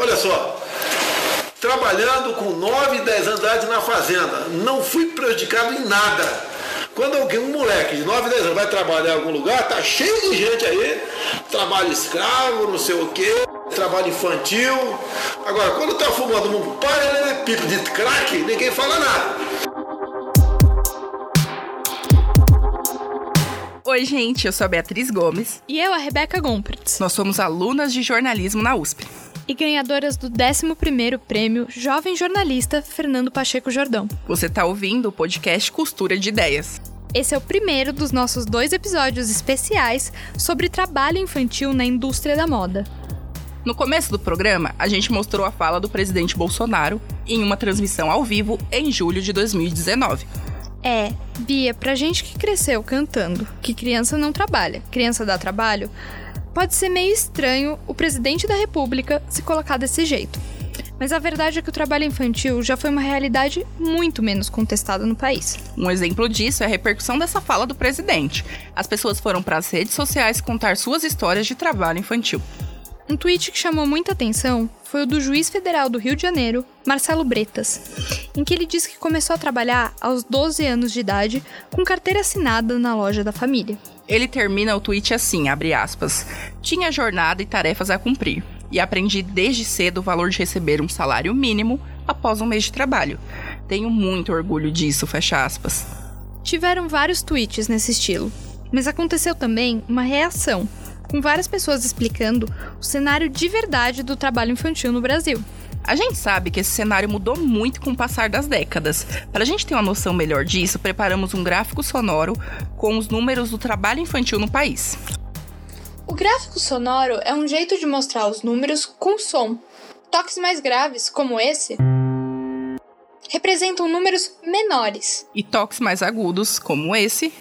Olha só, trabalhando com 9, 10 anos de idade na fazenda, não fui prejudicado em nada. Quando alguém, um moleque de 9, 10 anos vai trabalhar em algum lugar, tá cheio de gente aí, trabalho escravo, não sei o quê, trabalho infantil. Agora, quando tá fumando um paralelepípedo de crack, ninguém fala nada. Oi, gente, eu sou a Beatriz Gomes. E eu, a Rebeca Gompertz. Nós somos alunas de jornalismo na USP. E ganhadoras do 11º Prêmio Jovem Jornalista Fernando Pacheco Jordão. Você está ouvindo o podcast Costura de Ideias. Esse é o primeiro dos nossos dois episódios especiais sobre trabalho infantil na indústria da moda. No começo do programa, a gente mostrou a fala do presidente Bolsonaro em uma transmissão ao vivo em julho de 2019. É, Bia, pra gente que cresceu cantando que criança não trabalha, criança dá trabalho, pode ser meio estranho o presidente da República se colocar desse jeito. Mas a verdade é que o trabalho infantil já foi uma realidade muito menos contestada no país. Um exemplo disso é a repercussão dessa fala do presidente. As pessoas foram para as redes sociais contar suas histórias de trabalho infantil. Um tweet que chamou muita atenção foi o do juiz federal do Rio de Janeiro, Marcelo Bretas, em que ele disse que começou a trabalhar aos 12 anos de idade com carteira assinada na loja da família. Ele termina o tweet assim, abre aspas: "Tinha jornada e tarefas a cumprir, e aprendi desde cedo o valor de receber um salário mínimo após um mês de trabalho. Tenho muito orgulho disso", fecha aspas. Tiveram vários tweets nesse estilo, mas aconteceu também uma reação com várias pessoas explicando o cenário de verdade do trabalho infantil no Brasil. A gente sabe que esse cenário mudou muito com o passar das décadas. Para a gente ter uma noção melhor disso, preparamos um gráfico sonoro com os números do trabalho infantil no país. O gráfico sonoro é um jeito de mostrar os números com som. Toques mais graves, como esse, representam números menores. E toques mais agudos, como esse,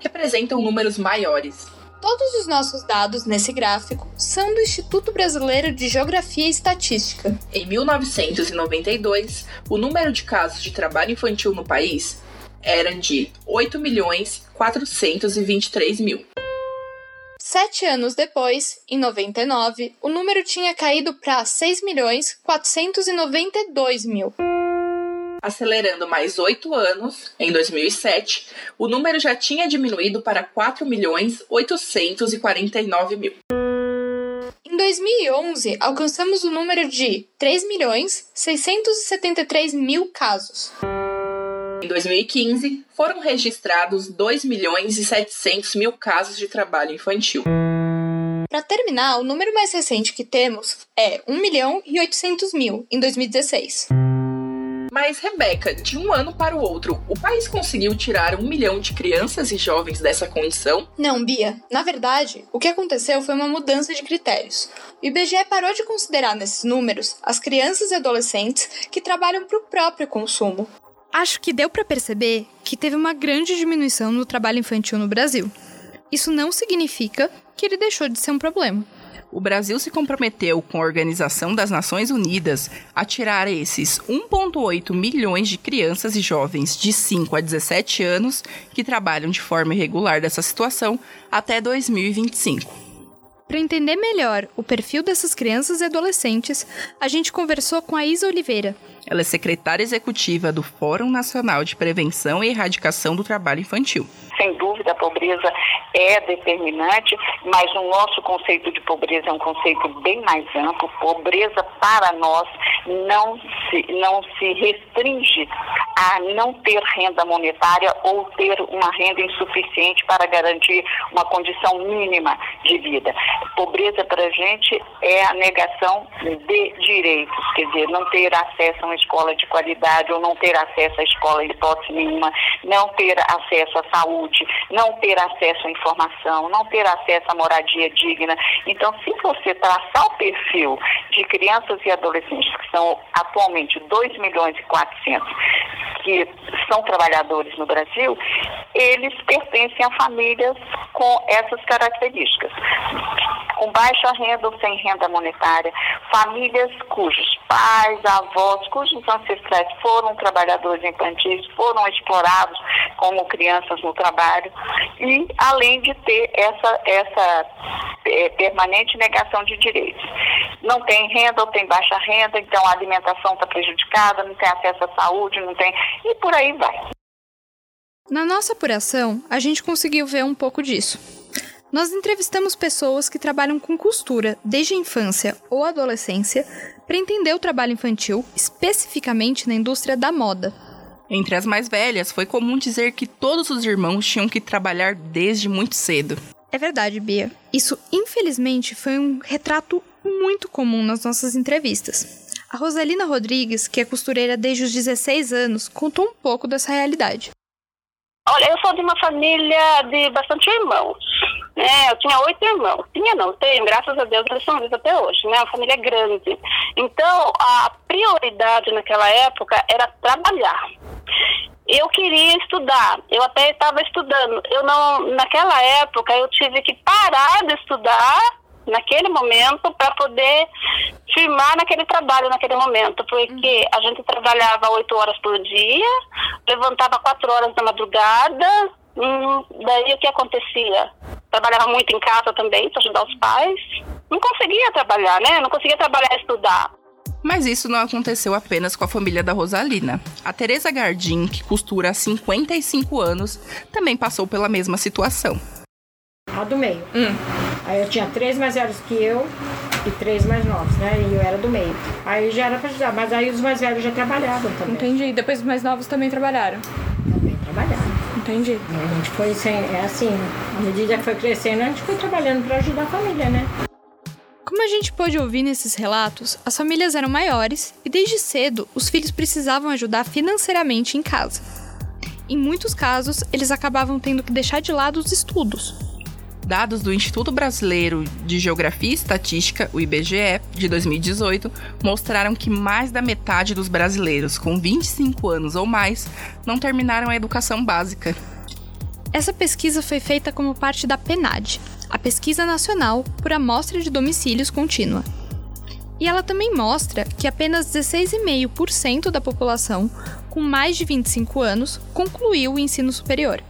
representam números maiores. Todos os nossos dados nesse gráfico são do Instituto Brasileiro de Geografia e Estatística. Em 1992, o número de casos de trabalho infantil no país era de 8 milhões 423 mil. Sete anos depois, em 99, o número tinha caído para 6 milhões 492 mil. Acelerando mais oito anos, em 2007, o número já tinha diminuído para 4 milhões 849 mil. Em 2011, alcançamos o número de 3 milhões 673 mil casos. Em 2015, foram registrados 2 milhões e 700 mil casos de trabalho infantil. Para terminar, o número mais recente que temos é 1 milhão e 800 mil, em 2016. Mas, Rebeca, de um ano para o outro, o país conseguiu tirar um milhão de crianças e jovens dessa condição? Não, Bia. Na verdade, o que aconteceu foi uma mudança de critérios. O IBGE parou de considerar nesses números as crianças e adolescentes que trabalham para o próprio consumo. Acho que deu para perceber que teve uma grande diminuição no trabalho infantil no Brasil. Isso não significa que ele deixou de ser um problema o Brasil se comprometeu com a Organização das Nações Unidas a tirar esses 1,8 milhões de crianças e jovens de 5 a 17 anos que trabalham de forma irregular dessa situação até 2025. Para entender melhor o perfil dessas crianças e adolescentes, a gente conversou com a Isa Oliveira. Ela é secretária executiva do Fórum Nacional de Prevenção e Erradicação do Trabalho Infantil sem dúvida a pobreza é determinante, mas o nosso conceito de pobreza é um conceito bem mais amplo. Pobreza para nós não se, não se restringe a não ter renda monetária ou ter uma renda insuficiente para garantir uma condição mínima de vida. Pobreza para a gente é a negação de direitos, quer dizer, não ter acesso a uma escola de qualidade ou não ter acesso à escola em hipótese nenhuma, não ter acesso à saúde não ter acesso à informação, não ter acesso à moradia digna. Então, se você traçar o perfil de crianças e adolescentes, que são atualmente 2 milhões e 400, que são trabalhadores no Brasil, eles pertencem a famílias com essas características. Com baixa renda ou sem renda monetária, famílias cujos pais, avós, cujos ancestrais foram trabalhadores infantis, foram explorados como crianças no trabalho, e além de ter essa, essa é, permanente negação de direitos. Não tem renda ou tem baixa renda, então a alimentação está prejudicada, não tem acesso à saúde, não tem. e por aí vai. Na nossa apuração, a gente conseguiu ver um pouco disso. Nós entrevistamos pessoas que trabalham com costura desde a infância ou adolescência para entender o trabalho infantil, especificamente na indústria da moda. Entre as mais velhas, foi comum dizer que todos os irmãos tinham que trabalhar desde muito cedo. É verdade, Bia. Isso, infelizmente, foi um retrato muito comum nas nossas entrevistas. A Rosalina Rodrigues, que é costureira desde os 16 anos, contou um pouco dessa realidade. Olha, eu sou de uma família de bastante irmãos. Né? Eu tinha oito irmãos. Tinha não, tenho, graças a Deus, eles são vivos até hoje, né? Uma família grande. Então, a prioridade naquela época era trabalhar. Eu queria estudar, eu até estava estudando. Eu não, naquela época, eu tive que parar de estudar naquele momento para poder firmar naquele trabalho naquele momento, porque a gente trabalhava oito horas por dia, levantava quatro horas da madrugada, hum, daí o que acontecia? Trabalhava muito em casa também para ajudar os pais, não conseguia trabalhar, né? Não conseguia trabalhar e estudar. Mas isso não aconteceu apenas com a família da Rosalina. A Teresa Gardim, que costura há 55 anos, também passou pela mesma situação. A do meio. Hum. Aí eu tinha três mais velhos que eu e três mais novos, né? E eu era do meio. Aí já era pra ajudar, mas aí os mais velhos já trabalhavam também. Entendi. Depois os mais novos também trabalharam? Também trabalharam. Entendi. E a gente foi sem, é assim, à medida que foi crescendo, a gente foi trabalhando para ajudar a família, né? Como a gente pôde ouvir nesses relatos, as famílias eram maiores e desde cedo os filhos precisavam ajudar financeiramente em casa. Em muitos casos, eles acabavam tendo que deixar de lado os estudos. Dados do Instituto Brasileiro de Geografia e Estatística, o IBGE, de 2018, mostraram que mais da metade dos brasileiros com 25 anos ou mais não terminaram a educação básica. Essa pesquisa foi feita como parte da PNAD, a Pesquisa Nacional por Amostra de Domicílios Contínua. E ela também mostra que apenas 16,5% da população com mais de 25 anos concluiu o ensino superior.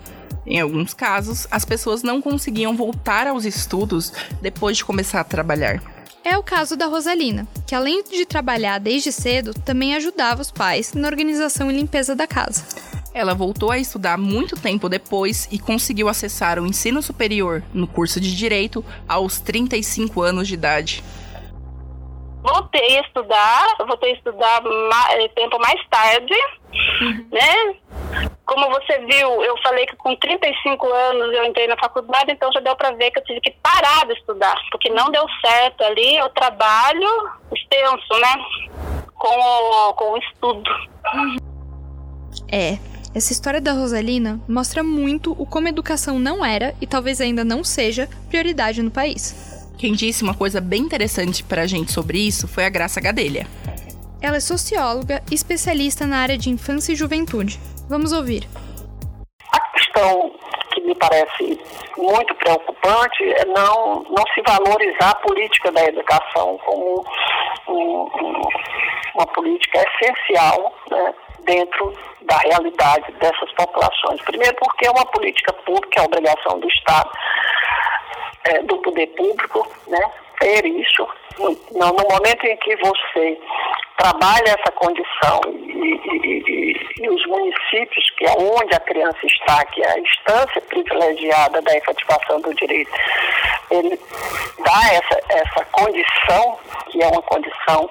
Em alguns casos, as pessoas não conseguiam voltar aos estudos depois de começar a trabalhar. É o caso da Rosalina, que além de trabalhar desde cedo, também ajudava os pais na organização e limpeza da casa. Ela voltou a estudar muito tempo depois e conseguiu acessar o ensino superior no curso de Direito aos 35 anos de idade. Voltei a estudar, voltei a estudar mais, tempo mais tarde, uhum. né? Como você viu, eu falei que com 35 anos eu entrei na faculdade, então já deu para ver que eu tive que parar de estudar, porque não deu certo ali o trabalho extenso, né? Com o, com o estudo. É, essa história da Rosalina mostra muito o como a educação não era, e talvez ainda não seja, prioridade no país. Quem disse uma coisa bem interessante pra gente sobre isso foi a Graça Gadelha. Ela é socióloga e especialista na área de infância e juventude. Vamos ouvir. A questão que me parece muito preocupante é não, não se valorizar a política da educação como um, uma política essencial né, dentro da realidade dessas populações. Primeiro, porque é uma política pública, é obrigação do Estado, é, do poder público, né, ter isso. No, no momento em que você trabalha essa condição e, e, e, os municípios, que é onde a criança está, que é a instância privilegiada da efetivação do direito, ele dá essa, essa condição, que é uma condição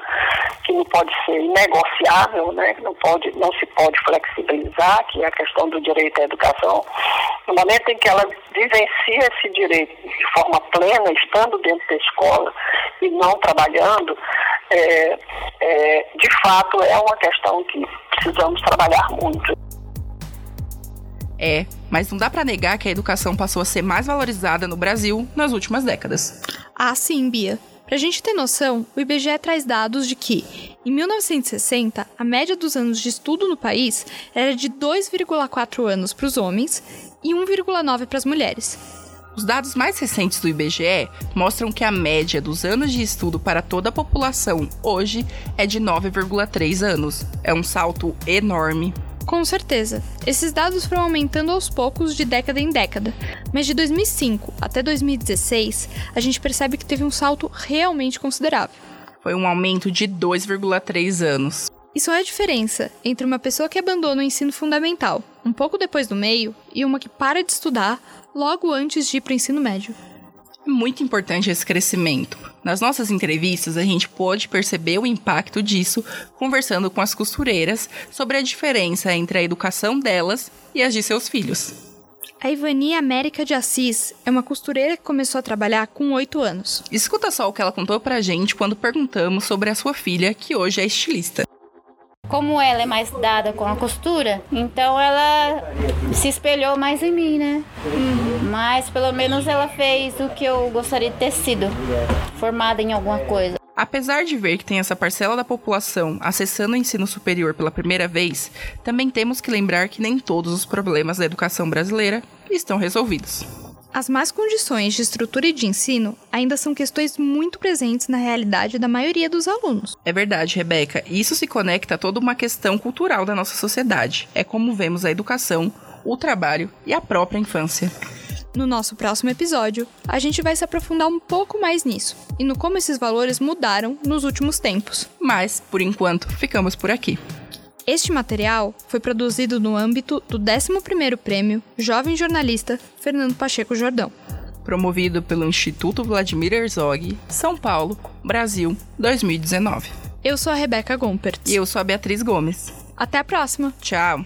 que não pode ser negociável, né? não, pode, não se pode flexibilizar, que é a questão do direito à educação. No momento em que ela vivencia esse direito de forma plena, estando dentro da escola e não trabalhando, é, é, de fato é uma questão que precisamos trabalhar muito. É, mas não dá para negar que a educação passou a ser mais valorizada no Brasil nas últimas décadas. Ah, sim, Bia. Pra gente ter noção, o IBGE traz dados de que, Em 1960, a média dos anos de estudo no país era de 2,4 anos para os homens e 1,9 para as mulheres. Os dados mais recentes do IBGE mostram que a média dos anos de estudo para toda a população hoje é de 9,3 anos. É um salto enorme. Com certeza. Esses dados foram aumentando aos poucos de década em década, mas de 2005 até 2016, a gente percebe que teve um salto realmente considerável. Foi um aumento de 2,3 anos. Isso é a diferença entre uma pessoa que abandona o ensino fundamental, um pouco depois do meio, e uma que para de estudar logo antes de ir para o ensino médio. É muito importante esse crescimento. Nas nossas entrevistas, a gente pôde perceber o impacto disso conversando com as costureiras sobre a diferença entre a educação delas e as de seus filhos. A Ivani América de Assis é uma costureira que começou a trabalhar com 8 anos. Escuta só o que ela contou pra gente quando perguntamos sobre a sua filha, que hoje é estilista. Como ela é mais dada com a costura, então ela se espelhou mais em mim, né? Mas pelo menos ela fez o que eu gostaria de ter sido, formada em alguma coisa. Apesar de ver que tem essa parcela da população acessando o ensino superior pela primeira vez, também temos que lembrar que nem todos os problemas da educação brasileira estão resolvidos. As más condições de estrutura e de ensino ainda são questões muito presentes na realidade da maioria dos alunos. É verdade, Rebeca. Isso se conecta a toda uma questão cultural da nossa sociedade. É como vemos a educação, o trabalho e a própria infância. No nosso próximo episódio, a gente vai se aprofundar um pouco mais nisso e no como esses valores mudaram nos últimos tempos. Mas, por enquanto, ficamos por aqui. Este material foi produzido no âmbito do 11º Prêmio Jovem Jornalista Fernando Pacheco Jordão. Promovido pelo Instituto Vladimir Herzog, São Paulo, Brasil, 2019. Eu sou a Rebeca Gompert. E eu sou a Beatriz Gomes. Até a próxima. Tchau.